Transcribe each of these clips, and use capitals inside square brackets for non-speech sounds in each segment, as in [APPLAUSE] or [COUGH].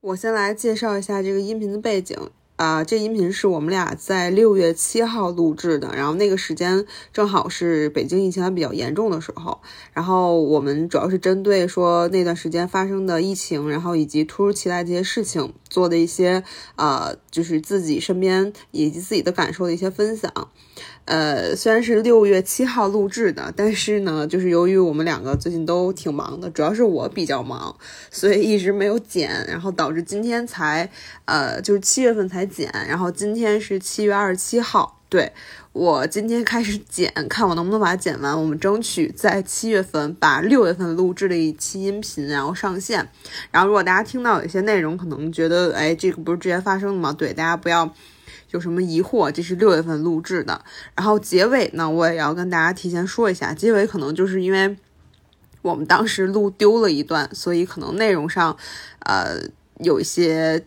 我先来介绍一下这个音频的背景。啊，这音频是我们俩在六月七号录制的，然后那个时间正好是北京疫情还比较严重的时候，然后我们主要是针对说那段时间发生的疫情，然后以及突如其来这些事情做的一些啊，就是自己身边以及自己的感受的一些分享。呃，虽然是六月七号录制的，但是呢，就是由于我们两个最近都挺忙的，主要是我比较忙，所以一直没有剪，然后导致今天才，呃，就是七月份才剪，然后今天是七月二十七号，对我今天开始剪，看我能不能把它剪完，我们争取在七月份把六月份录制的一期音频然后上线，然后如果大家听到有一些内容可能觉得，哎，这个不是之前发生的吗？对，大家不要。有什么疑惑？这是六月份录制的，然后结尾呢，我也要跟大家提前说一下，结尾可能就是因为我们当时录丢了一段，所以可能内容上，呃，有一些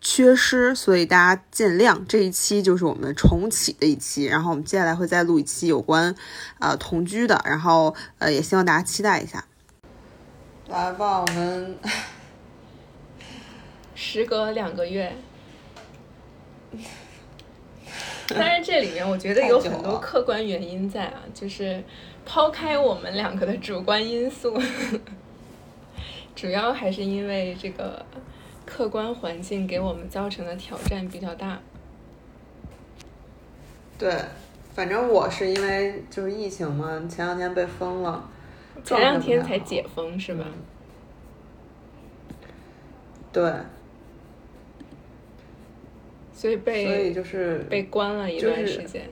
缺失，所以大家见谅。这一期就是我们重启的一期，然后我们接下来会再录一期有关呃同居的，然后呃也希望大家期待一下。来吧，我们 [LAUGHS] 时隔两个月。[LAUGHS] 但是这里面我觉得有很多客观原因在啊，就是抛开我们两个的主观因素，主要还是因为这个客观环境给我们造成的挑战比较大。对，反正我是因为就是疫情嘛，前两天被封了，前两天才解封是吧？对。所以被所以就是被关了一段时间，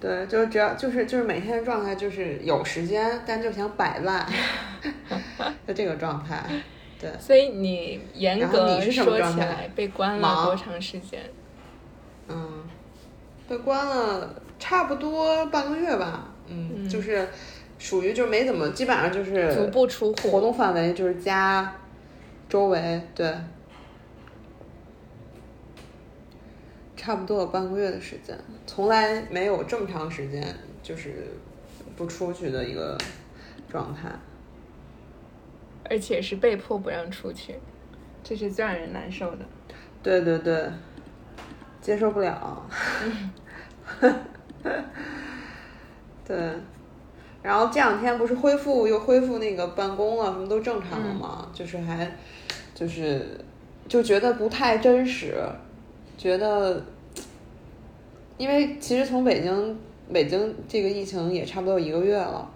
对，就是只要就是就是每天的状态就是有时间，但就想摆烂，[LAUGHS] 就这个状态。对，所以你严格说起来，被关了多长时间？嗯，被关了差不多半个月吧。嗯，就是属于就没怎么，基本上就是足不出户，活动范围就是家周围，对。差不多有半个月的时间，从来没有这么长时间就是不出去的一个状态，而且是被迫不让出去，这是最让人难受的。对对对，接受不了。[LAUGHS] 对，然后这两天不是恢复又恢复那个办公了，什么都正常了嘛，就是还就是就觉得不太真实，觉得。因为其实从北京，北京这个疫情也差不多有一个月了，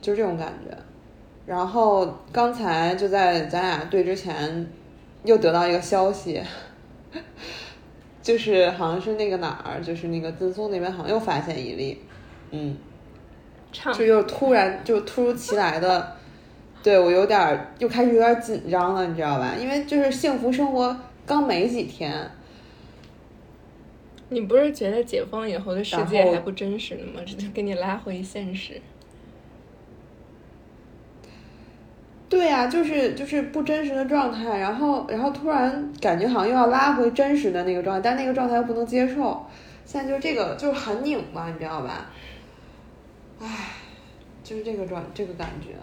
就这种感觉。然后刚才就在咱俩对之前，又得到一个消息，就是好像是那个哪儿，就是那个赠松那边好像又发现一例，嗯，就又突然就突如其来的，对我有点又开始有点紧张了，你知道吧？因为就是幸福生活刚没几天。你不是觉得解封以后的世界还不真实呢吗？这就给你拉回现实。对呀，就是就是不真实的状态，然后然后突然感觉好像又要拉回真实的那个状态，但那个状态又不能接受。现在就这个就是很拧巴，你知道吧？唉，就是这个状这个感觉。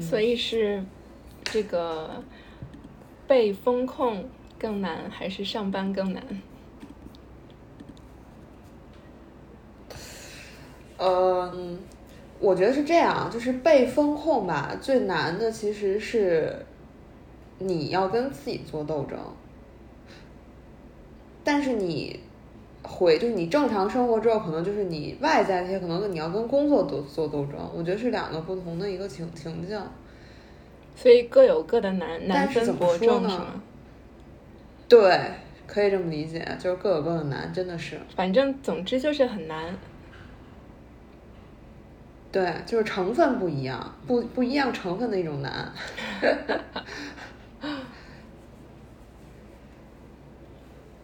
所以是这个被风控。更难还是上班更难？嗯，我觉得是这样，就是被风控吧，最难的其实是你要跟自己做斗争，但是你回就是你正常生活之后，可能就是你外在那些，可能你要跟工作做做斗争，我觉得是两个不同的一个情情境，所以各有各的难难分伯仲是吗？对，可以这么理解，就是各有各的难，真的是。反正总之就是很难。对，就是成分不一样，不不一样成分的一种难。[LAUGHS]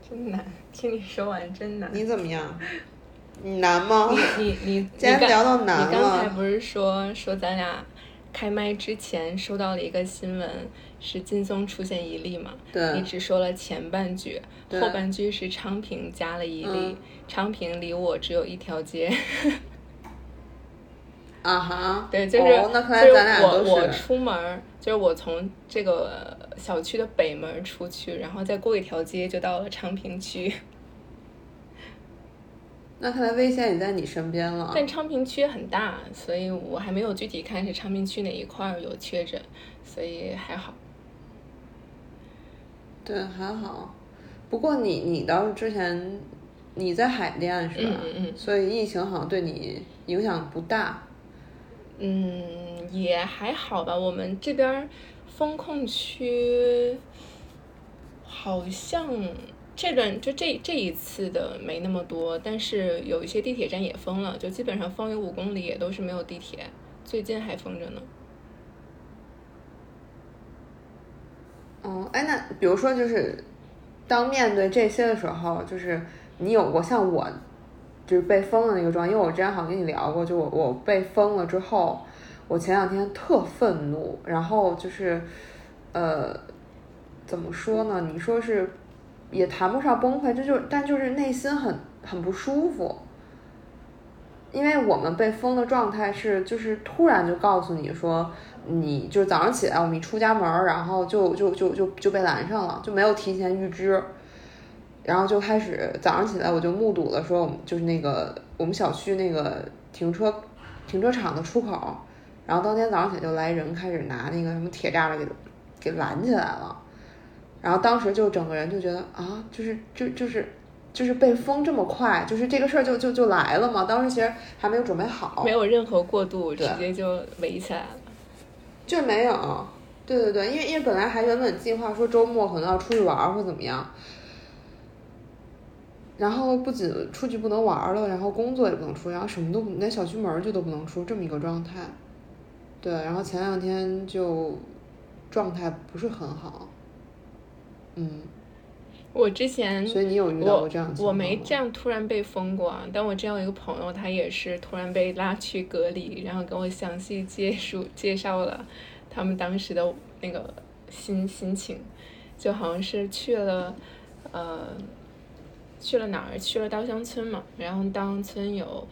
真难，听你说完真难。你怎么样？你难吗？你你你，[LAUGHS] 今天聊到难了。你刚才不是说说咱俩开麦之前收到了一个新闻？是金松出现一例嘛？对，你只说了前半句，后半句是昌平加了一例。昌平离我只有一条街。啊哈，对，就是那看来咱俩都是。我我出门就是我从这个小区的北门出去，然后再过一条街就到了昌平区。[LAUGHS] 那看来危险也在你身边了。但昌平区很大，所以我还没有具体看是昌平区哪一块有确诊，所以还好。对，还好。不过你你倒是之前你在海淀是吧？嗯嗯。所以疫情好像对你影响不大。嗯，也还好吧。我们这边风控区好像这段就这这一次的没那么多，但是有一些地铁站也封了，就基本上封有五公里也都是没有地铁，最近还封着呢。哦，哎，那比如说就是，当面对这些的时候，就是你有过像我，就是被封的那个状态，因为我之前好像跟你聊过，就我我被封了之后，我前两天特愤怒，然后就是，呃，怎么说呢？你说是，也谈不上崩溃，这就但就是内心很很不舒服，因为我们被封的状态是，就是突然就告诉你说。你就是早上起来，我们一出家门，然后就就就就就被拦上了，就没有提前预知，然后就开始早上起来，我就目睹了说我们，就是那个我们小区那个停车停车场的出口，然后当天早上起来就来人开始拿那个什么铁栅栏给给拦起来了，然后当时就整个人就觉得啊，就是就就是就是被封这么快，就是这个事儿就就就来了嘛，当时其实还没有准备好，没有任何过渡，直接就围起来了。就没有，对对对，因为因为本来还原本计划说周末可能要出去玩或怎么样，然后不仅出去不能玩了，然后工作也不能出，然后什么都连小区门就都不能出，这么一个状态。对，然后前两天就状态不是很好，嗯。我之前，所以你有遇到过这样我没这样突然被封过啊，但我之前有一个朋友，他也是突然被拉去隔离，然后跟我详细介述介绍了他们当时的那个心心情，就好像是去了，呃，去了哪儿？去了稻香村嘛，然后稻香村有，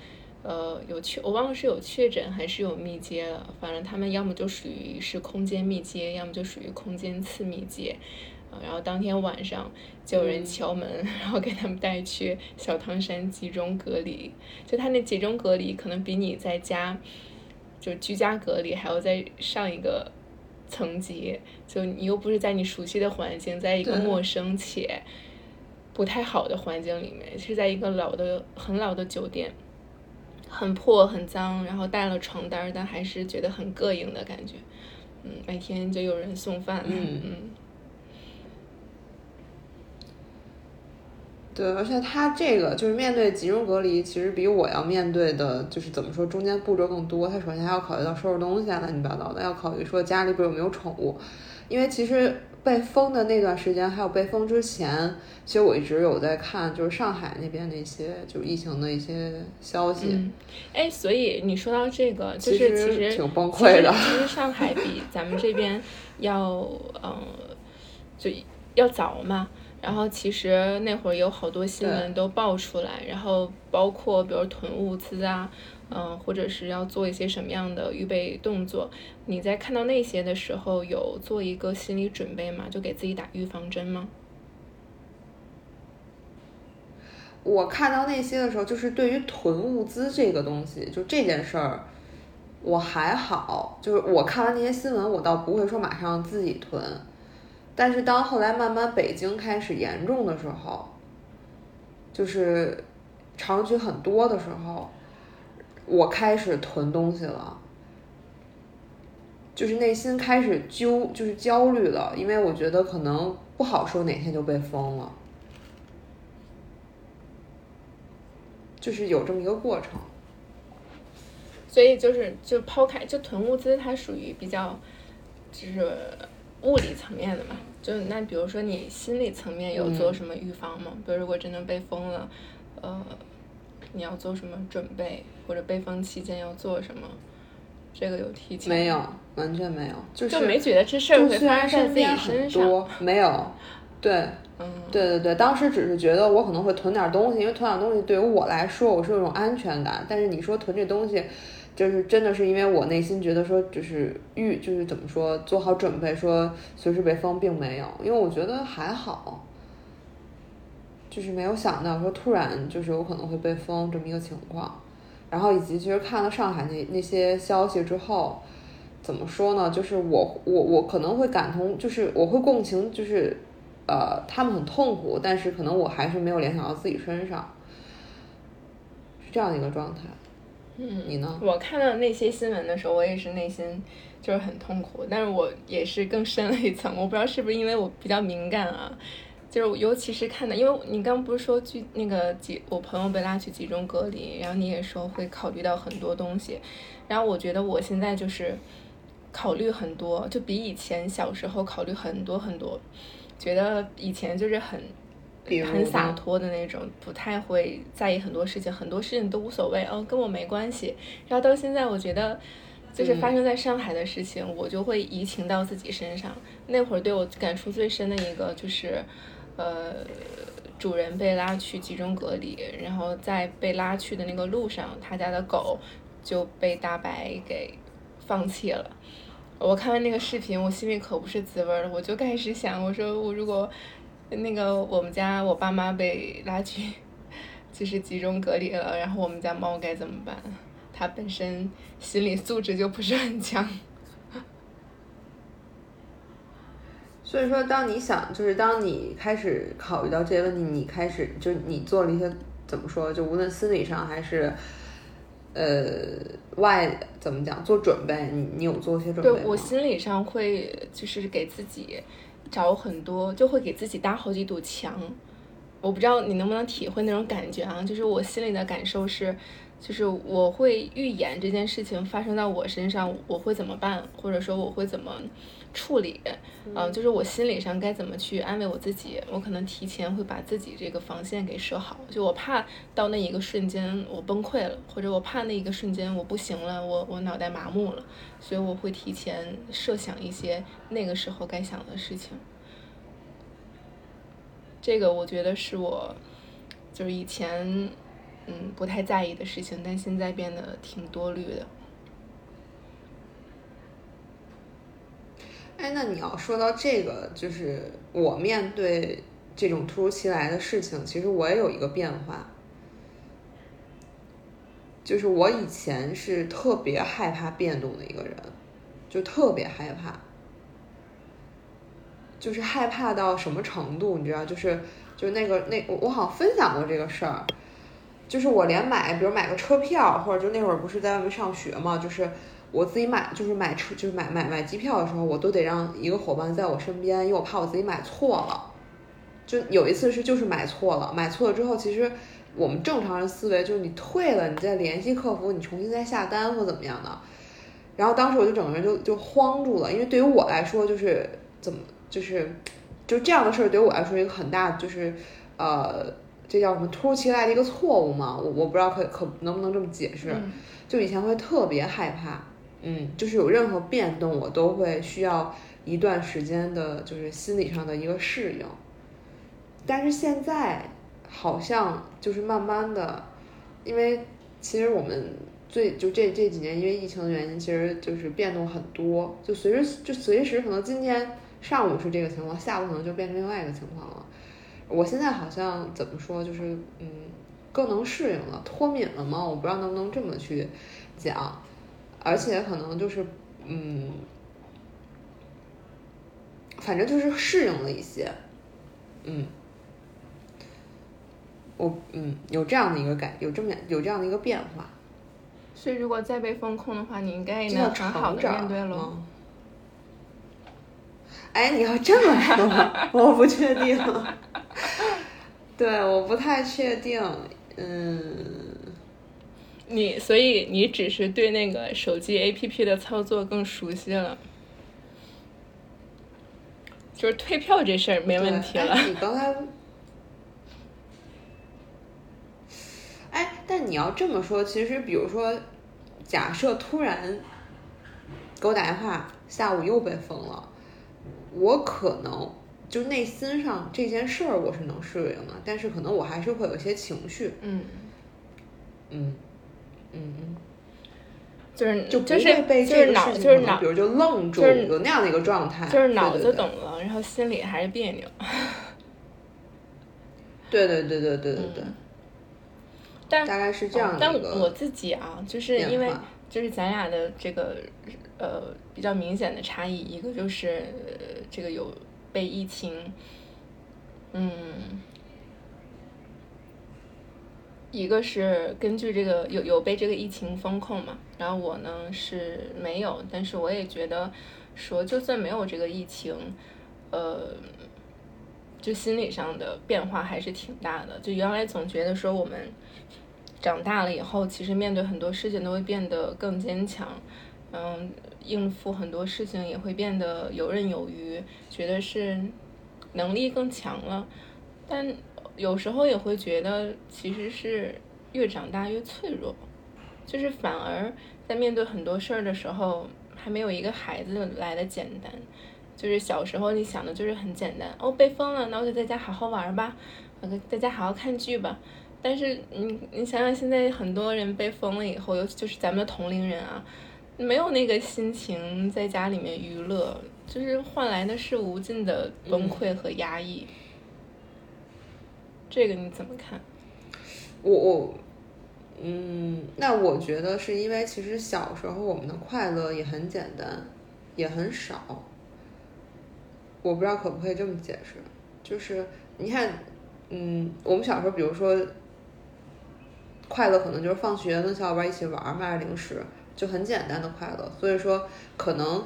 呃，有确，我忘了是有确诊还是有密接了，反正他们要么就属于是空间密接，要么就属于空间次密接。然后当天晚上就有人敲门，然后给他们带去小汤山集中隔离。就他那集中隔离，可能比你在家就居家隔离还要再上一个层级。就你又不是在你熟悉的环境，在一个陌生且不太好的环境里面，是在一个老的很老的酒店，很破很脏，然后带了床单，但还是觉得很膈应的感觉。嗯，每天就有人送饭。嗯嗯。对，而且他这个就是面对集中隔离，其实比我要面对的，就是怎么说，中间步骤更多。他首先还要考虑到收拾东西啊，乱七八糟的，要考虑说家里边有没有宠物。因为其实被封的那段时间，还有被封之前，其实我一直有在看，就是上海那边的一些就疫情的一些消息。哎，所以你说到这个，就是其实挺崩溃的。其实上海比咱们这边要，嗯，就要早嘛。然后其实那会儿有好多新闻都爆出来，然后包括比如囤物资啊，嗯，或者是要做一些什么样的预备动作。你在看到那些的时候，有做一个心理准备吗？就给自己打预防针吗？我看到那些的时候，就是对于囤物资这个东西，就这件事儿，我还好。就是我看完那些新闻，我倒不会说马上自己囤。但是当后来慢慢北京开始严重的时候，就是长居很多的时候，我开始囤东西了，就是内心开始揪，就是焦虑了，因为我觉得可能不好说哪天就被封了，就是有这么一个过程。所以就是就抛开就囤物资，它属于比较就是。物理层面的嘛，就那比如说你心理层面有做什么预防吗？比如如果真的被封了，呃，你要做什么准备，或者被封期间要做什么？这个有提前没有，完全没有，就是就没觉得这事儿会发生在自己身上。没有，[LAUGHS] 对，嗯，对对对，当时只是觉得我可能会囤点东西，因为囤点东西对于我来说，我是有种安全感。但是你说囤这东西，就是真的是因为我内心觉得说，就是预就是怎么说，做好准备说随时被封，并没有，因为我觉得还好，就是没有想到说突然就是有可能会被封这么一个情况，然后以及其实看了上海那那些消息之后，怎么说呢？就是我我我可能会感同，就是我会共情，就是呃他们很痛苦，但是可能我还是没有联想到自己身上，是这样一个状态。嗯，你呢？我看到那些新闻的时候，我也是内心就是很痛苦，但是我也是更深了一层。[LAUGHS] 我不知道是不是因为我比较敏感啊，就是尤其是看到，因为你刚不是说去那个集，我朋友被拉去集中隔离，然后你也说会考虑到很多东西，然后我觉得我现在就是考虑很多，就比以前小时候考虑很多很多，觉得以前就是很。很洒脱的那种，不太会在意很多事情，很多事情都无所谓哦，跟我没关系。然后到现在，我觉得就是发生在上海的事情，我就会移情到自己身上。那会儿对我感触最深的一个就是，呃，主人被拉去集中隔离，然后在被拉去的那个路上，他家的狗就被大白给放弃了。我看完那个视频，我心里可不是滋味了，我就开始想，我说我如果。那个我们家我爸妈被拉去，就是集中隔离了，然后我们家猫该怎么办？它本身心理素质就不是很强。[LAUGHS] 所以说，当你想，就是当你开始考虑到这些问题，你开始就你做了一些怎么说？就无论心理上还是呃外怎么讲做准备，你你有做一些准备对我心理上会就是给自己。找很多就会给自己搭好几堵墙，我不知道你能不能体会那种感觉啊？就是我心里的感受是，就是我会预演这件事情发生在我身上，我会怎么办，或者说我会怎么处理？嗯，就是我心理上该怎么去安慰我自己？我可能提前会把自己这个防线给设好，就我怕到那一个瞬间我崩溃了，或者我怕那一个瞬间我不行了，我我脑袋麻木了。所以我会提前设想一些那个时候该想的事情，这个我觉得是我就是以前嗯不太在意的事情，但现在变得挺多虑的。哎，那你要说到这个，就是我面对这种突如其来的事情，其实我也有一个变化。就是我以前是特别害怕变动的一个人，就特别害怕，就是害怕到什么程度，你知道？就是就那个那我我好像分享过这个事儿，就是我连买，比如买个车票，或者就那会儿不是在外面上学嘛，就是我自己买，就是买车，就是买买买机票的时候，我都得让一个伙伴在我身边，因为我怕我自己买错了。就有一次是就是买错了，买错了之后，其实。我们正常人思维就是你退了，你再联系客服，你重新再下单或怎么样的。然后当时我就整个人就就慌住了，因为对于我来说就是怎么就是就这样的事儿对于我来说一个很大就是呃这叫什么突如其来的一个错误嘛，我我不知道可可能不能这么解释。就以前会特别害怕，嗯，就是有任何变动我都会需要一段时间的就是心理上的一个适应，但是现在。好像就是慢慢的，因为其实我们最就这这几年因为疫情的原因，其实就是变动很多，就随时就随时可能今天上午是这个情况，下午可能就变成另外一个情况了。我现在好像怎么说，就是嗯，更能适应了，脱敏了吗？我不知道能不能这么去讲，而且可能就是嗯，反正就是适应了一些，嗯。我嗯，有这样的一个感，有这么有这样的一个变化。所以，如果再被风控的话，你应该也能很好的面对了。哎，你要这么说，[LAUGHS] 我不确定。[LAUGHS] 对，我不太确定。嗯，你所以你只是对那个手机 APP 的操作更熟悉了，就是退票这事儿没问题了。你刚才。哎但你要这么说，其实比如说，假设突然给我打电话，下午又被封了，我可能就内心上这件事儿我是能适应的，但是可能我还是会有些情绪。嗯嗯嗯嗯。就是就就是被就是脑就是脑，比如就愣住，有那样的一个状态，就是脑子懂了，然后心里还是别扭。[LAUGHS] 对对对对对对对。但大概是这样的。但我自己啊，就是因为就是咱俩的这个呃比较明显的差异，一个就是这个有被疫情，嗯。一个是根据这个有有被这个疫情封控嘛，然后我呢是没有，但是我也觉得说就算没有这个疫情，呃，就心理上的变化还是挺大的。就原来总觉得说我们长大了以后，其实面对很多事情都会变得更坚强，嗯，应付很多事情也会变得游刃有余，觉得是能力更强了，但。有时候也会觉得，其实是越长大越脆弱，就是反而在面对很多事儿的时候，还没有一个孩子来的简单。就是小时候你想的就是很简单，哦，被封了，那我就在家好好玩吧，在家好好看剧吧。但是你你想想，现在很多人被封了以后，尤其就是咱们的同龄人啊，没有那个心情在家里面娱乐，就是换来的是无尽的崩溃和压抑。这个你怎么看？我我，嗯，那我觉得是因为其实小时候我们的快乐也很简单，也很少。我不知道可不可以这么解释，就是你看，嗯，我们小时候，比如说快乐可能就是放学跟小伙伴一起玩，买零食，就很简单的快乐。所以说，可能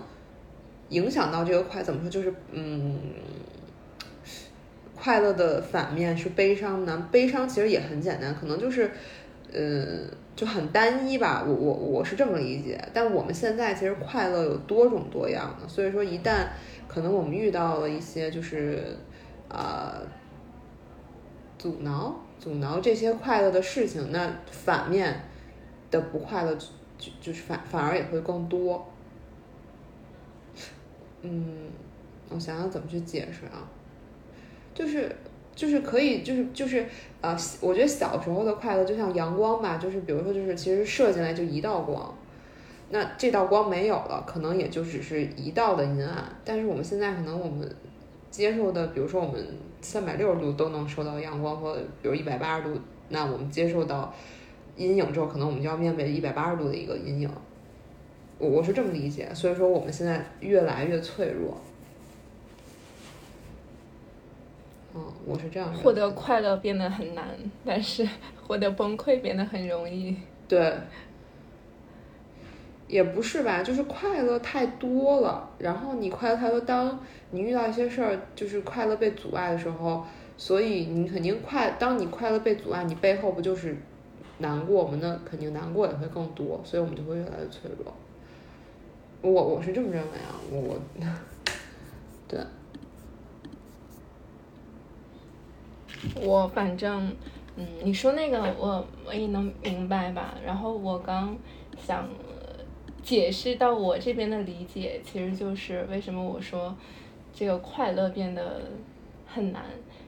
影响到这个快，怎么说，就是嗯。快乐的反面是悲伤呢？悲伤其实也很简单，可能就是，呃，就很单一吧。我我我是这么理解。但我们现在其实快乐有多种多样的，所以说一旦可能我们遇到了一些就是呃阻挠阻挠这些快乐的事情，那反面的不快乐就就是反反而也会更多。嗯，我想想怎么去解释啊。就是就是可以就是就是啊，我觉得小时候的快乐就像阳光吧，就是比如说就是其实射进来就一道光，那这道光没有了，可能也就只是一道的阴暗。但是我们现在可能我们接受的，比如说我们三百六十度都能收到阳光，或比如一百八十度，那我们接受到阴影之后，可能我们就要面对一百八十度的一个阴影。我我是这么理解，所以说我们现在越来越脆弱。嗯，我是这样。获得快乐变得很难，但是 [LAUGHS] 获得崩溃变得很容易。对，也不是吧，就是快乐太多了，然后你快乐太多，当你遇到一些事儿，就是快乐被阻碍的时候，所以你肯定快。当你快乐被阻碍，你背后不就是难过吗？那肯定难过也会更多，所以我们就会越来越脆弱。我我是这么认为啊，我 [LAUGHS] 对。我反正，嗯，你说那个我我也能明白吧。然后我刚想解释到我这边的理解，其实就是为什么我说这个快乐变得很难。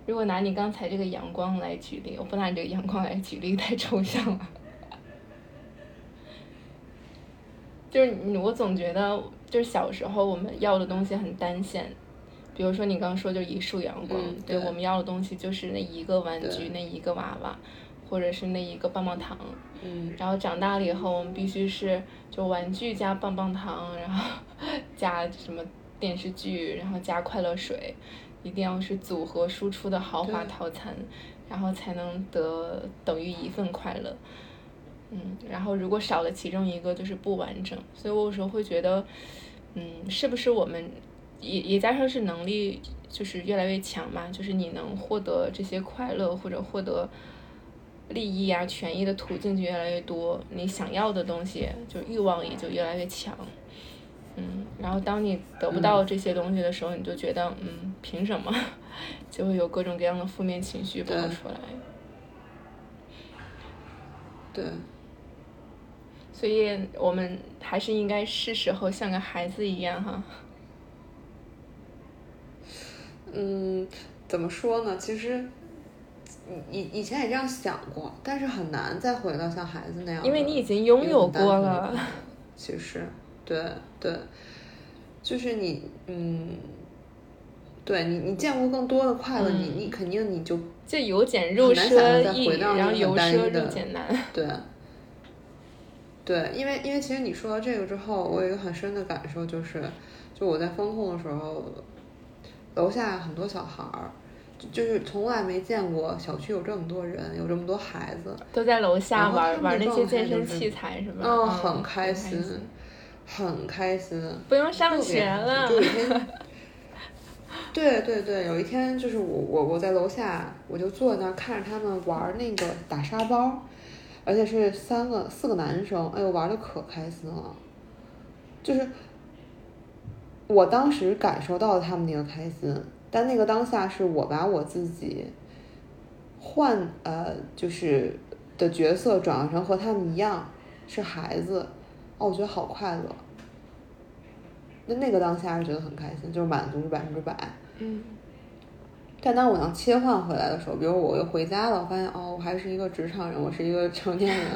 如果拿你刚才这个阳光来举例，我不拿你这个阳光来举例，太抽象了。[LAUGHS] 就是你，我总觉得就是小时候我们要的东西很单线。比如说你刚刚说就一束阳光，对我们要的东西就是那一个玩具，那一个娃娃，或者是那一个棒棒糖。嗯。然后长大了以后，我们必须是就玩具加棒棒糖，然后 [LAUGHS] 加什么电视剧，然后加快乐水，一定要是组合输出的豪华套餐，然后才能得等于一份快乐。嗯。然后如果少了其中一个，就是不完整。所以我有时候会觉得，嗯，是不是我们？也也加上是能力，就是越来越强嘛，就是你能获得这些快乐或者获得利益啊、权益的途径就越来越多，你想要的东西就欲望也就越来越强，嗯，然后当你得不到这些东西的时候，你就觉得嗯，凭什么，[LAUGHS] 就会有各种各样的负面情绪跑出来，对，所以我们还是应该是时候像个孩子一样哈。嗯，怎么说呢？其实，以以前也这样想过，但是很难再回到像孩子那样。因为你已经拥有过了。[LAUGHS] 其实，对对，就是你，嗯，对你，你见过更多的快乐，你你肯定你就就由俭入奢易，然后由奢入俭难。对，对，因为因为其实你说到这个之后，我有一个很深的感受，就是就我在风控的时候，楼下很多小孩儿。就是从来没见过小区有这么多人，有这么多孩子都在楼下玩玩那些健身器材，是吧？嗯，很开心，很开心，不用上学了。有一天，对对对，有一天就是我我我在楼下，我就坐在那儿看着他们玩那个打沙包，而且是三个四个男生，哎呦玩的可开心了，就是我当时感受到了他们那个开心。但那个当下是我把我自己换呃，就是的角色转换成和他们一样是孩子，哦，我觉得好快乐。那那个当下是觉得很开心，就是满足是百分之百。嗯。但当我能切换回来的时候，比如我又回家了，我发现哦，我还是一个职场人，我是一个成年人，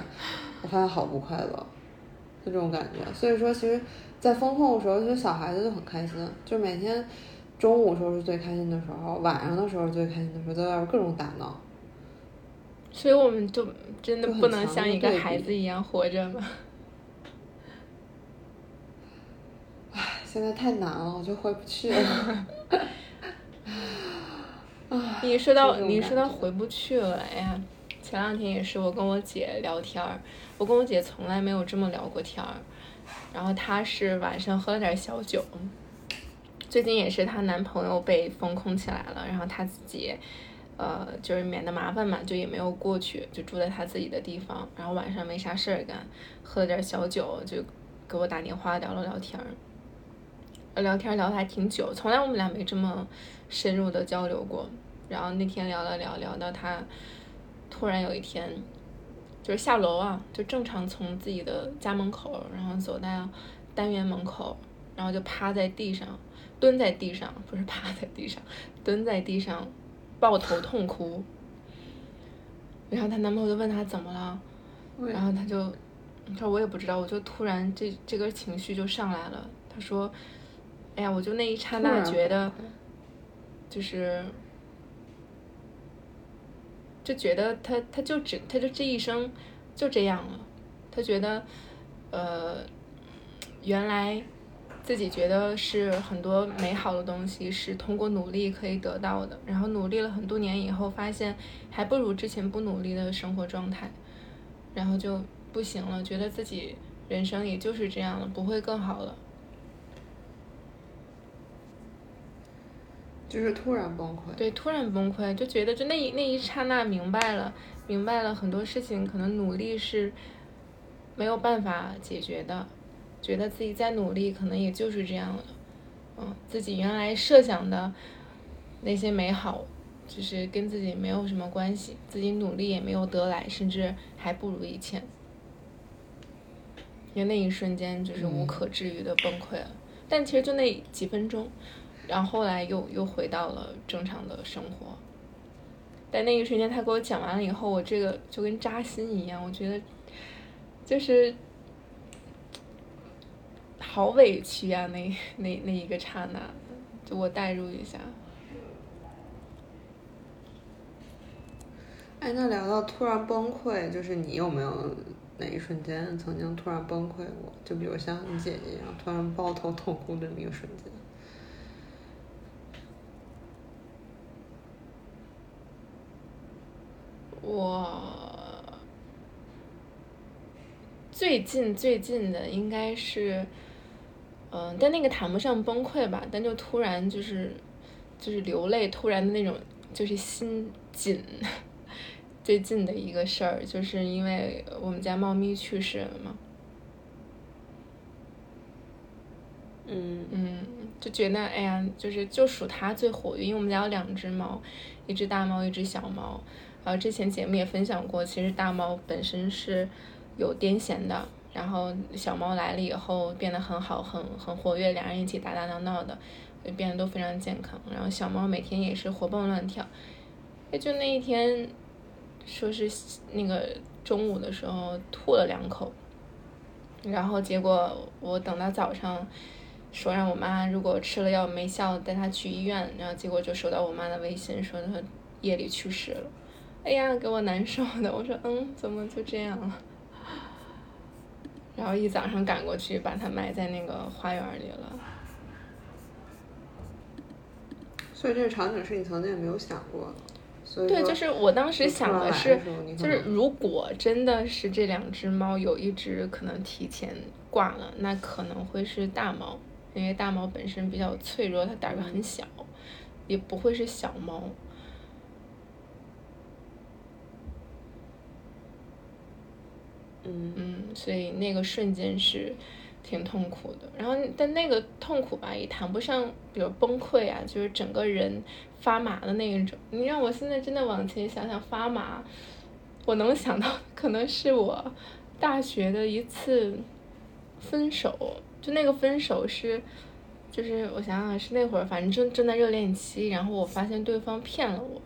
我发现好不快乐，就这种感觉。所以说，其实，在风控的时候，其实小孩子就很开心，就每天。中午时候是最开心的时候，晚上的时候最开心的时候，在外边各种打闹。所以我们就真的不能像一个孩子一样活着吗？[LAUGHS] 唉，现在太难了，我就回不去了。[LAUGHS] 你说到你说到回不去了，哎呀，前两天也是我跟我姐聊天儿，我跟我姐从来没有这么聊过天儿，然后她是晚上喝了点小酒。最近也是她男朋友被封控起来了，然后她自己，呃，就是免得麻烦嘛，就也没有过去，就住在她自己的地方。然后晚上没啥事儿干，喝了点小酒，就给我打电话聊了聊天儿，聊天聊的还挺久，从来我们俩没这么深入的交流过。然后那天聊了聊，聊到她突然有一天，就是下楼啊，就正常从自己的家门口，然后走到单元门口，然后就趴在地上。蹲在地上，不是 [LAUGHS] 趴在地上，蹲在地上，抱头痛哭。然后她男朋友就问她怎么了，然后她就，她说我也不知道，我就突然这这个情绪就上来了。她说，哎呀，我就那一刹那觉得，就是，就觉得他他就只他就这一生就这样了，他觉得，呃，原来。自己觉得是很多美好的东西是通过努力可以得到的，然后努力了很多年以后，发现还不如之前不努力的生活状态，然后就不行了，觉得自己人生也就是这样了，不会更好了，就是突然崩溃。对，突然崩溃，就觉得就那一那一刹那明白了，明白了很多事情可能努力是没有办法解决的。觉得自己再努力，可能也就是这样了。嗯，自己原来设想的那些美好，就是跟自己没有什么关系，自己努力也没有得来，甚至还不如以前。因为那一瞬间就是无可治愈的崩溃了。但其实就那几分钟，然后后来又又回到了正常的生活。但那一瞬间，他给我讲完了以后，我这个就跟扎心一样，我觉得就是。好委屈呀，那那那一个刹那，就我代入一下。哎，那聊到突然崩溃，就是你有没有哪一瞬间曾经突然崩溃过？就比如像你姐姐一样，突然抱头痛哭的那个瞬间。我最近最近的应该是。嗯，但那个谈不上崩溃吧，但就突然就是，就是流泪，突然的那种，就是心紧。[LAUGHS] 最近的一个事儿，就是因为我们家猫咪去世了嘛。嗯嗯，就觉得哎呀，就是就数它最活跃，因为我们家有两只猫，一只大猫，一只小猫。然后之前节目也分享过，其实大猫本身是有癫痫的。然后小猫来了以后变得很好，很很活跃，两人一起打打闹闹的，变得都非常健康。然后小猫每天也是活蹦乱跳，也就那一天，说是那个中午的时候吐了两口，然后结果我等到早上，说让我妈如果吃了药没效，带她去医院，然后结果就收到我妈的微信，说她夜里去世了。哎呀，给我难受的。我说，嗯，怎么就这样了？然后一早上赶过去，把它埋在那个花园里了。所以这个场景是你曾经也没有想过的。对，就是我当时想的是，就是如果真的是这两只猫有一只可能提前挂了，那可能会是大猫，因为大猫本身比较脆弱，它胆儿很小，也不会是小猫。嗯嗯，所以那个瞬间是。挺痛苦的，然后但那个痛苦吧，也谈不上，比如崩溃啊，就是整个人发麻的那一种。你让我现在真的往前想想发麻，我能想到可能是我大学的一次分手，就那个分手是，就是我想想是那会儿，反正正正在热恋期，然后我发现对方骗了我。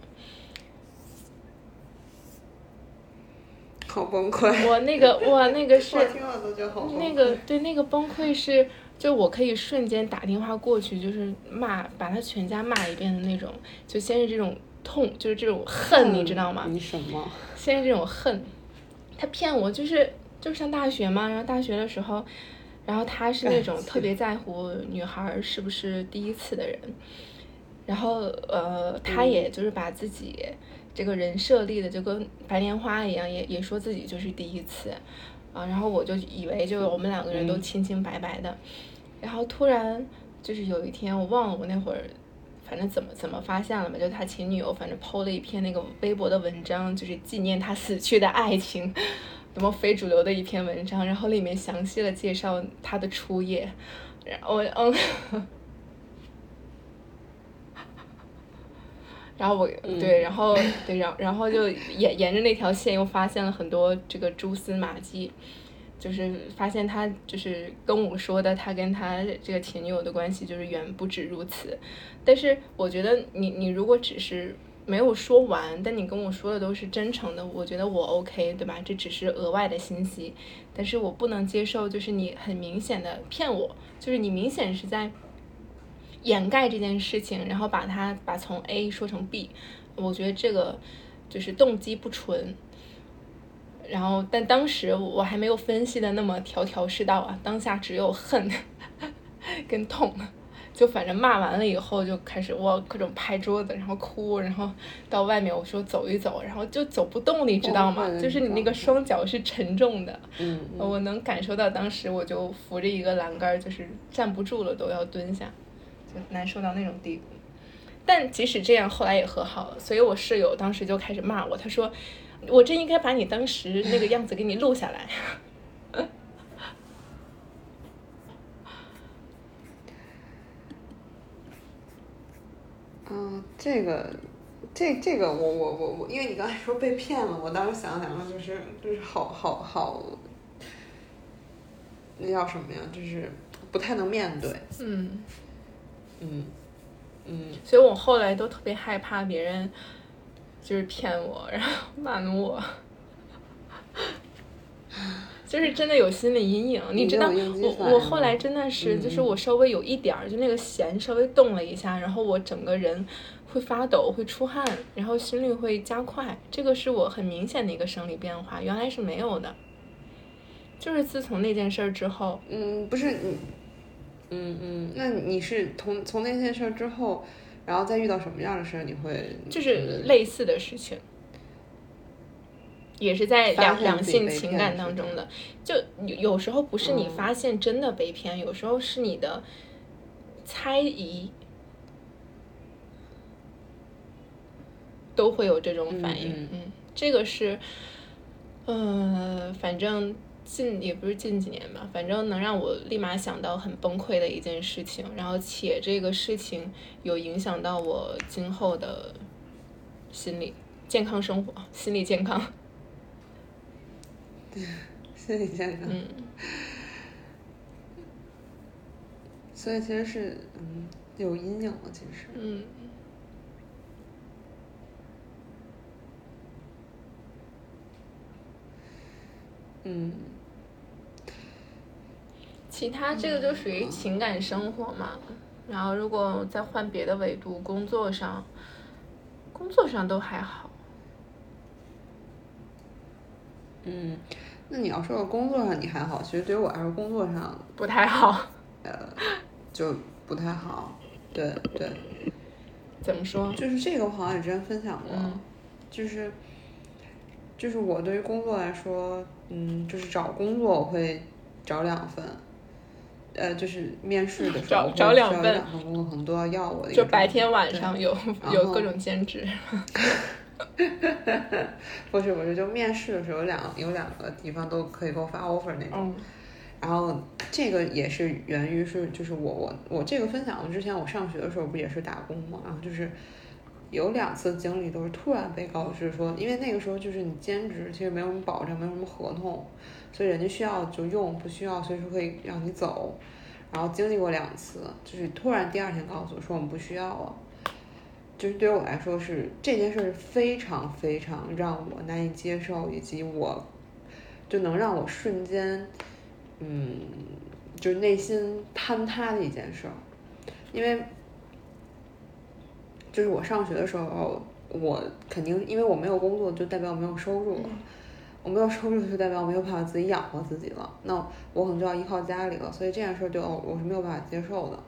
好崩溃！我那个哇，那个是那个对那个崩溃是，就我可以瞬间打电话过去，就是骂，把他全家骂一遍的那种。就先是这种痛，就是这种恨，你知道吗？你什么？先是这种恨，他骗我，就是就是上大学嘛，然后大学的时候，然后他是那种特别在乎女孩是不是第一次的人，然后呃，他也就是把自己。这个人设立的就跟白莲花一样，也也说自己就是第一次，啊，然后我就以为就我们两个人都清清白白的，然后突然就是有一天我忘了我那会儿，反正怎么怎么发现了嘛，就他前女友反正抛了一篇那个微博的文章，就是纪念他死去的爱情，什么非主流的一篇文章，然后里面详细的介绍他的初夜，然后嗯。然后我对，然后对，然然后就沿沿着那条线又发现了很多这个蛛丝马迹，就是发现他就是跟我说的，他跟他这个前女友的关系就是远不止如此。但是我觉得你你如果只是没有说完，但你跟我说的都是真诚的，我觉得我 OK，对吧？这只是额外的信息，但是我不能接受就是你很明显的骗我，就是你明显是在。掩盖这件事情，然后把它把从 A 说成 B，我觉得这个就是动机不纯。然后，但当时我还没有分析的那么条条是道啊，当下只有恨 [LAUGHS] 跟痛，就反正骂完了以后就开始我各种拍桌子，然后哭，然后到外面我说走一走，然后就走不动，你知道吗？就是你那个双脚是沉重的，嗯，我能感受到当时我就扶着一个栏杆，就是站不住了，都要蹲下。难受到那种地步，但即使这样，后来也和好了。所以我室友当时就开始骂我，他说：“我真应该把你当时那个样子给你录下来。[LAUGHS] ”嗯，这个，这这个，我我我我，因为你刚才说被骗了，我当时想想了，就是就是好好好，那叫什么呀？就是不太能面对。嗯。嗯，嗯，所以我后来都特别害怕别人就是骗我，然后瞒我，[LAUGHS] 就是真的有心理阴影。你知道，我我后来真的是，就是我稍微有一点儿，就那个弦稍微动了一下，然后我整个人会发抖，会出汗，然后心率会加快，这个是我很明显的一个生理变化，原来是没有的。就是自从那件事儿之后，嗯，不是你。嗯嗯，那你是从从那件事之后，然后再遇到什么样的事儿，你会就是类似的事情，也是在两两性情感当中的，就有有时候不是你发现真的被骗，有时候是你的猜疑，都会有这种反应。嗯，这个是，嗯，反正。近也不是近几年吧，反正能让我立马想到很崩溃的一件事情，然后且这个事情有影响到我今后的心理健康生活，心理健康。对，心理健康。嗯。所以其实是嗯有阴影了，其实。嗯。嗯。其他这个就属于情感生活嘛。然后如果再换别的维度，工作上，工作上都还好。嗯，那你要说到工作上你还好，其实对于我来说，工作上不太好。呃，就不太好。对对。怎么说？就是这个，我好像也之前分享过，就是，就是我对于工作来说，嗯，就是找工作我会找两份，呃，就是面试的时候找找两份，两份工作可能都要要我的，就白天晚上有有各种兼职。不 [LAUGHS] 是不是，就面试的时候有两有两个地方都可以给我发 offer 那种。然后这个也是源于是，就是我我我这个分享之前我上学的时候不也是打工嘛，然后就是有两次经历都是突然被告知说，因为那个时候就是你兼职，其实没有什么保障，没有什么合同，所以人家需要就用，不需要随时可以让你走。然后经历过两次，就是突然第二天告诉我说我们不需要了，就是对于我来说是这件事非常非常让我难以接受，以及我就能让我瞬间。嗯，就是内心坍塌的一件事儿，因为就是我上学的时候，我肯定因为我没有工作，就代表我没有收入了。我没有收入，就代表我没有办法自己养活自己了。那我可能就要依靠家里了。所以这件事儿对我我是没有办法接受的。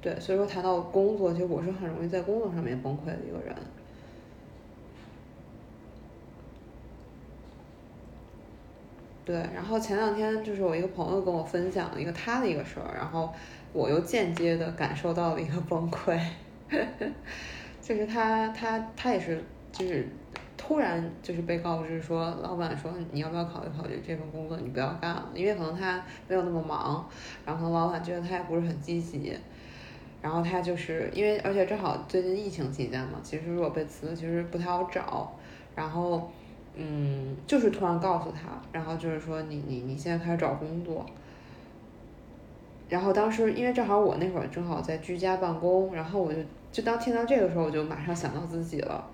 对，所以说谈到工作，其实我是很容易在工作上面崩溃的一个人。对，然后前两天就是我一个朋友跟我分享一个他的一个事儿，然后我又间接的感受到了一个崩溃，[LAUGHS] 就是他他他也是就是突然就是被告知说老板说你要不要考虑考虑这份工作你不要干了，因为可能他没有那么忙，然后老板觉得他也不是很积极，然后他就是因为而且正好最近疫情期间嘛，其实如果被辞其实不太好找，然后。嗯，就是突然告诉他，然后就是说你你你现在开始找工作，然后当时因为正好我那会儿正好在居家办公，然后我就就当听到这个时候，我就马上想到自己了，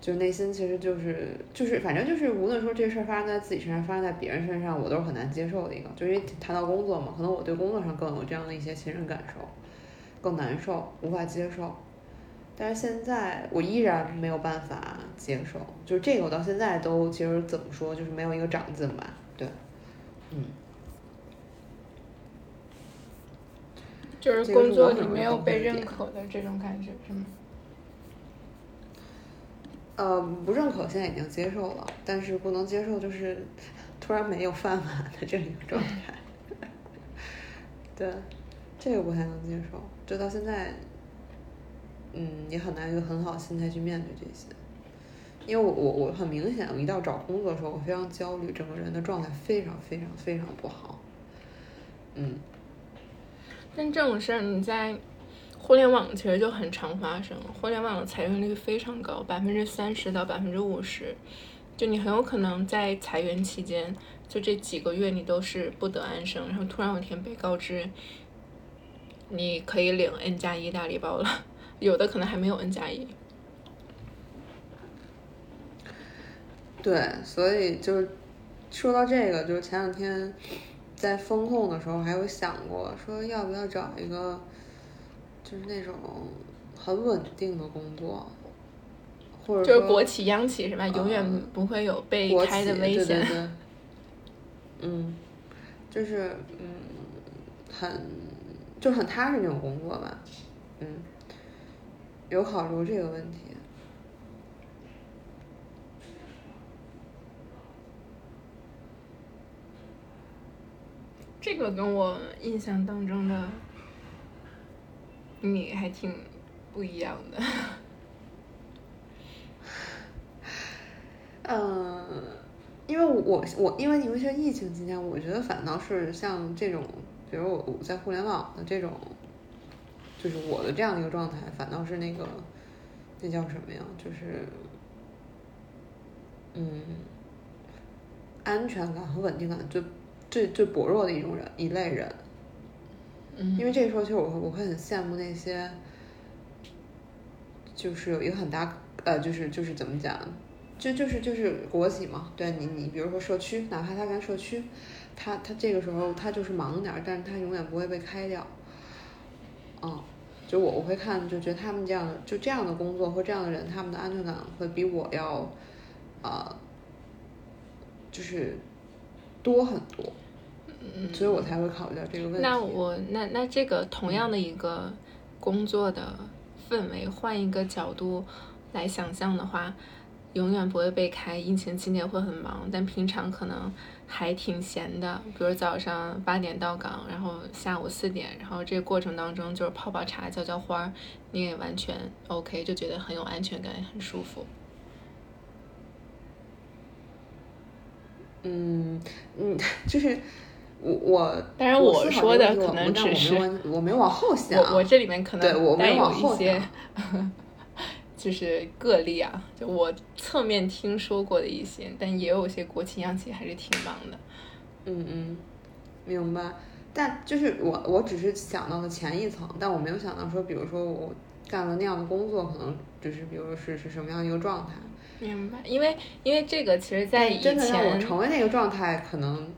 就内心其实就是就是反正就是无论说这事儿发生在自己身上，发生在别人身上，我都是很难接受的一个，就因为谈到工作嘛，可能我对工作上更有这样的一些亲人感受，更难受，无法接受。但是现在我依然没有办法接受，就是这个我到现在都其实怎么说，就是没有一个长进吧，对，嗯，就是工作里没有被认可的这种感觉是吗？呃，不认可现在已经接受了，但是不能接受就是突然没有饭碗的这样一个状态，对，这个不太能接受，就到现在。嗯，也很难有很好的心态去面对这些，因为我我我很明显，我一到找工作的时候，我非常焦虑，整个人的状态非常非常非常不好。嗯，但这种事儿你在互联网其实就很常发生，互联网的裁员率非常高，百分之三十到百分之五十，就你很有可能在裁员期间，就这几个月你都是不得安生，然后突然有一天被告知，你可以领 N 加一大礼包了。[LAUGHS] 有的可能还没有 N 加一，对，所以就说到这个，就是前两天在风控的时候，还有想过说要不要找一个就是那种很稳定的工作，或者就是国企、央企是吧？永远不会有被开的危险。[LAUGHS] 嗯，就是嗯，很就很踏实那种工作吧，嗯。有考虑这个问题，这个跟我印象当中的你还挺不一样的。嗯，因为我我因为你们说疫情期间，我觉得反倒是像这种，比如我我在互联网的这种。就是我的这样一个状态，反倒是那个，那叫什么呀？就是，嗯，安全感和稳定感最最最薄弱的一种人一类人。嗯。因为这个时候，其实我我会很羡慕那些，就是有一个很大呃，就是就是怎么讲，就就是就是国企嘛，对你你比如说社区，哪怕他干社区，他他这个时候他就是忙点儿，但是他永远不会被开掉。嗯，就我我会看，就觉得他们这样的就这样的工作或这样的人，他们的安全感会比我要，呃，就是多很多。嗯，所以我才会考虑到这个问题。那我那那这个同样的一个工作的氛围，换一个角度来想象的话，永远不会被开，疫情期间会很忙，但平常可能还挺闲的。比如早上八点到岗，然后下午四点，然后这个过程当中就是泡泡茶、浇浇花，你也完全 OK，就觉得很有安全感，很舒服。嗯嗯，就是。我我当然我说的可能只是我没往后想，我我这里面可能对我没有一些，[LAUGHS] 就是个例啊，就我侧面听说过的一些，但也有些国企央企还是挺忙的。嗯嗯，明白。但就是我我只是想到了前一层，但我没有想到说，比如说我干了那样的工作，可能就是比如说是是什么样一个状态。明白，因为因为这个其实，在以前我成为那个状态，可能。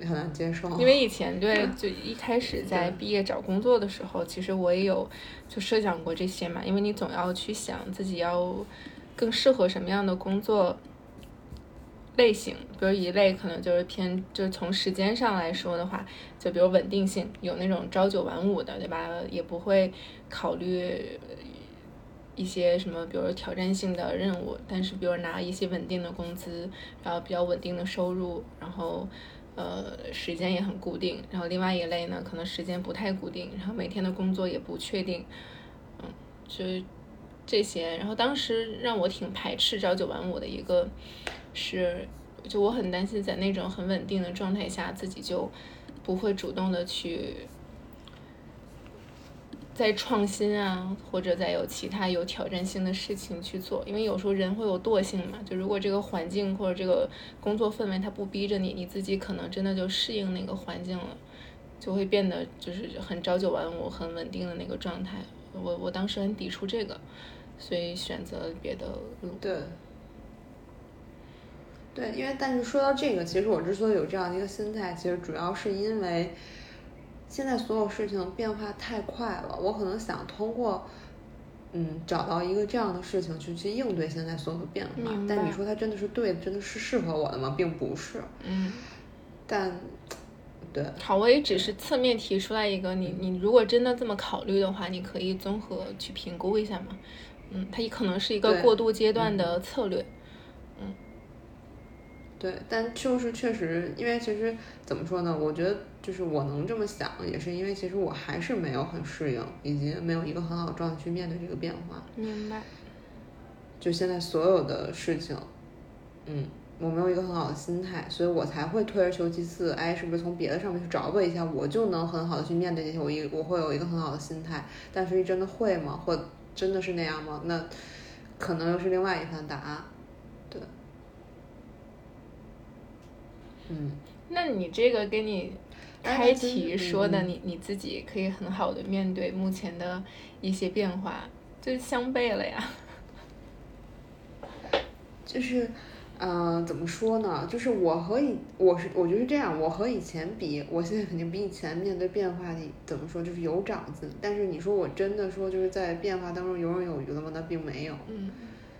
很难接受，因为以前对，就一开始在毕业找工作的时候，其实我也有就设想过这些嘛。因为你总要去想自己要更适合什么样的工作类型，比如一类可能就是偏，就是从时间上来说的话，就比如稳定性，有那种朝九晚五的，对吧？也不会考虑一些什么，比如挑战性的任务，但是比如拿一些稳定的工资，然后比较稳定的收入，然后。呃，时间也很固定，然后另外一类呢，可能时间不太固定，然后每天的工作也不确定，嗯，就这些。然后当时让我挺排斥朝九晚五的一个，是就我很担心在那种很稳定的状态下，自己就不会主动的去。在创新啊，或者在有其他有挑战性的事情去做，因为有时候人会有惰性嘛。就如果这个环境或者这个工作氛围它不逼着你，你自己可能真的就适应那个环境了，就会变得就是很朝九晚五、很稳定的那个状态。我我当时很抵触这个，所以选择别的路。对，对，因为但是说到这个，其实我之所以有这样的一个心态，其实主要是因为。现在所有事情变化太快了，我可能想通过，嗯，找到一个这样的事情去去应对现在所有的变化。但你说它真的是对的，真的是适合我的吗？并不是。嗯。但，对。好，我也只是侧面提出来一个，你你如果真的这么考虑的话，你可以综合去评估一下嘛。嗯，它也可能是一个过渡阶段的策略。嗯。对，但就是确实，因为其实怎么说呢？我觉得。就是我能这么想，也是因为其实我还是没有很适应，以及没有一个很好的状态去面对这个变化。明白。就现在所有的事情，嗯，我没有一个很好的心态，所以我才会退而求其次，哎，是不是从别的上面去找补一下，我就能很好的去面对这些，我一我会有一个很好的心态。但是真的会吗？或真的是那样吗？那可能又是另外一番答案。对。嗯。那你这个跟你。开题说的，你你自己可以很好的面对目前的一些变化，就是相悖了呀。[LAUGHS] 就是，嗯，怎么说呢？就是我和以我是我觉得这样，我和以前比，我现在肯定比以前面对变化的怎么说，就是有长进。但是你说我真的说就是在变化当中游刃有余了吗？那并没有。嗯，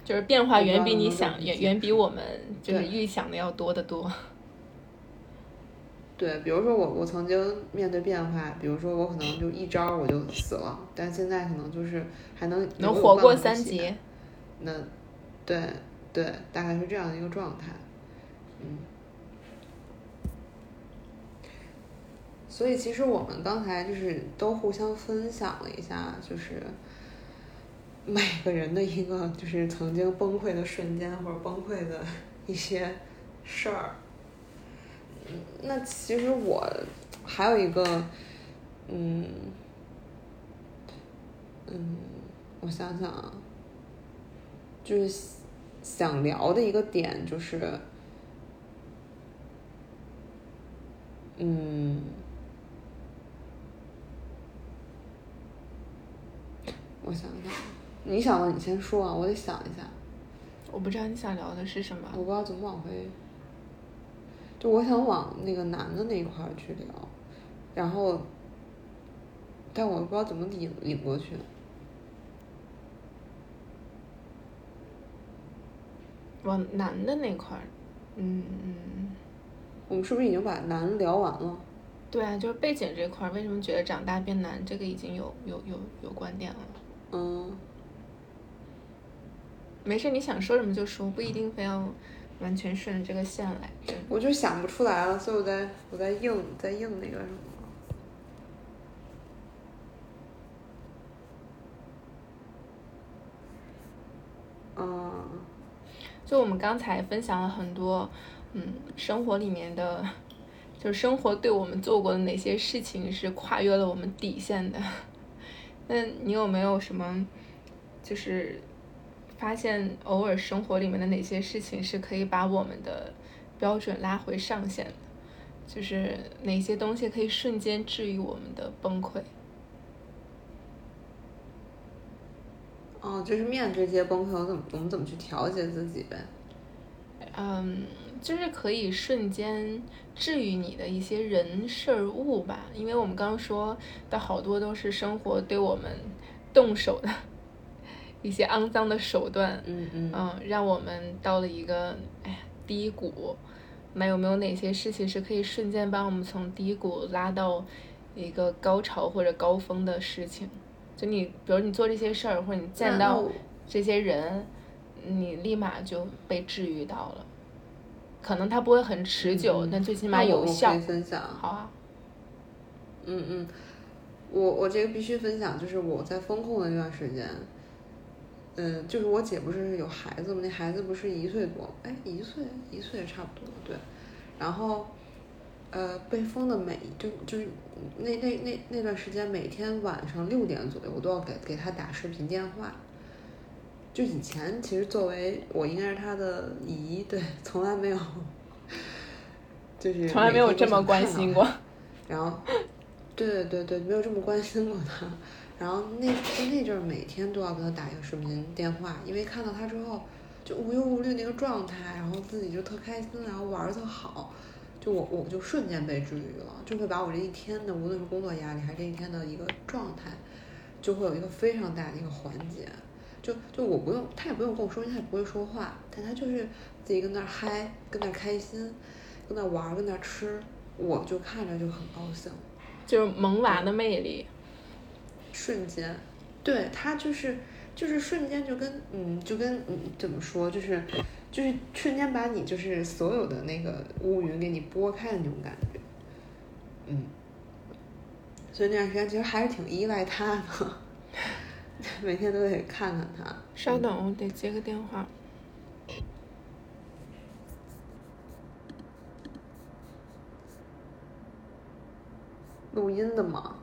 就是变化远比你想远远比我们就是预想的要多得多。对，比如说我我曾经面对变化，比如说我可能就一招我就死了，但现在可能就是还能能活过三级。那，对对，大概是这样的一个状态，嗯。所以其实我们刚才就是都互相分享了一下，就是 [LAUGHS] 每个人的一个就是曾经崩溃的瞬间或者崩溃的一些事儿。那其实我还有一个，嗯嗯，我想想啊，就是想聊的一个点就是，嗯，我想想，你想的你先说啊，我得想一下。我不知道你想聊的是什么。我不知道怎么往回。就我想往那个男的那一块儿去聊，然后，但我不知道怎么引引过去。往男的那块儿，嗯嗯。我们是不是已经把男聊完了？对啊，就是背景这块儿，为什么觉得长大变难？这个已经有有有有观点了。嗯。没事，你想说什么就说，不一定非要完全顺着这个线来。我就想不出来了，所以我在我在硬在硬那个什么。嗯。就我们刚才分享了很多，嗯，生活里面的，就是生活对我们做过的哪些事情是跨越了我们底线的。那你有没有什么，就是？发现偶尔生活里面的哪些事情是可以把我们的标准拉回上限的，就是哪些东西可以瞬间治愈我们的崩溃。哦，就是面对这些崩溃，我怎么我们怎么去调节自己呗？嗯，就是可以瞬间治愈你的一些人事儿物吧，因为我们刚刚说的好多都是生活对我们动手的。一些肮脏的手段，嗯嗯，嗯，让我们到了一个哎呀低谷。那有没有哪些事情是可以瞬间把我们从低谷拉到一个高潮或者高峰的事情？就你，比如你做这些事儿，或者你见到这些人，你立马就被治愈到了。可能它不会很持久，但最起码有效。分享。好啊。嗯嗯，我我这个必须分享，就是我在风控的那段时间。嗯，就是我姐不是有孩子吗？那孩子不是一岁多，哎，一岁一岁也差不多，对。然后，呃，被封的每就就是那那那那段时间，每天晚上六点左右，我都要给给他打视频电话。就以前其实作为我应该是他的姨，对，从来没有，[LAUGHS] 就是从来没有这么关心过。然后，对对对对，没有这么关心过他。然后那就那阵儿每天都要给他打一个视频电话，因为看到他之后就无忧无虑那个状态，然后自己就特开心，然后玩儿特好，就我我就瞬间被治愈了，就会把我这一天的无论是工作压力还是这一天的一个状态，就会有一个非常大的一个缓解。就就我不用他也不用跟我说，他也不会说话，但他就是自己跟那儿嗨，跟那儿开心，跟那儿玩，跟那儿吃，我就看着就很高兴。就是萌娃的魅力。瞬间，对他就是就是瞬间就跟嗯就跟嗯怎么说就是就是瞬间把你就是所有的那个乌云给你拨开的那种感觉，嗯，所以那段时间其实还是挺依赖他的，[LAUGHS] 每天都得看看他。稍等，我得接个电话。录音的吗？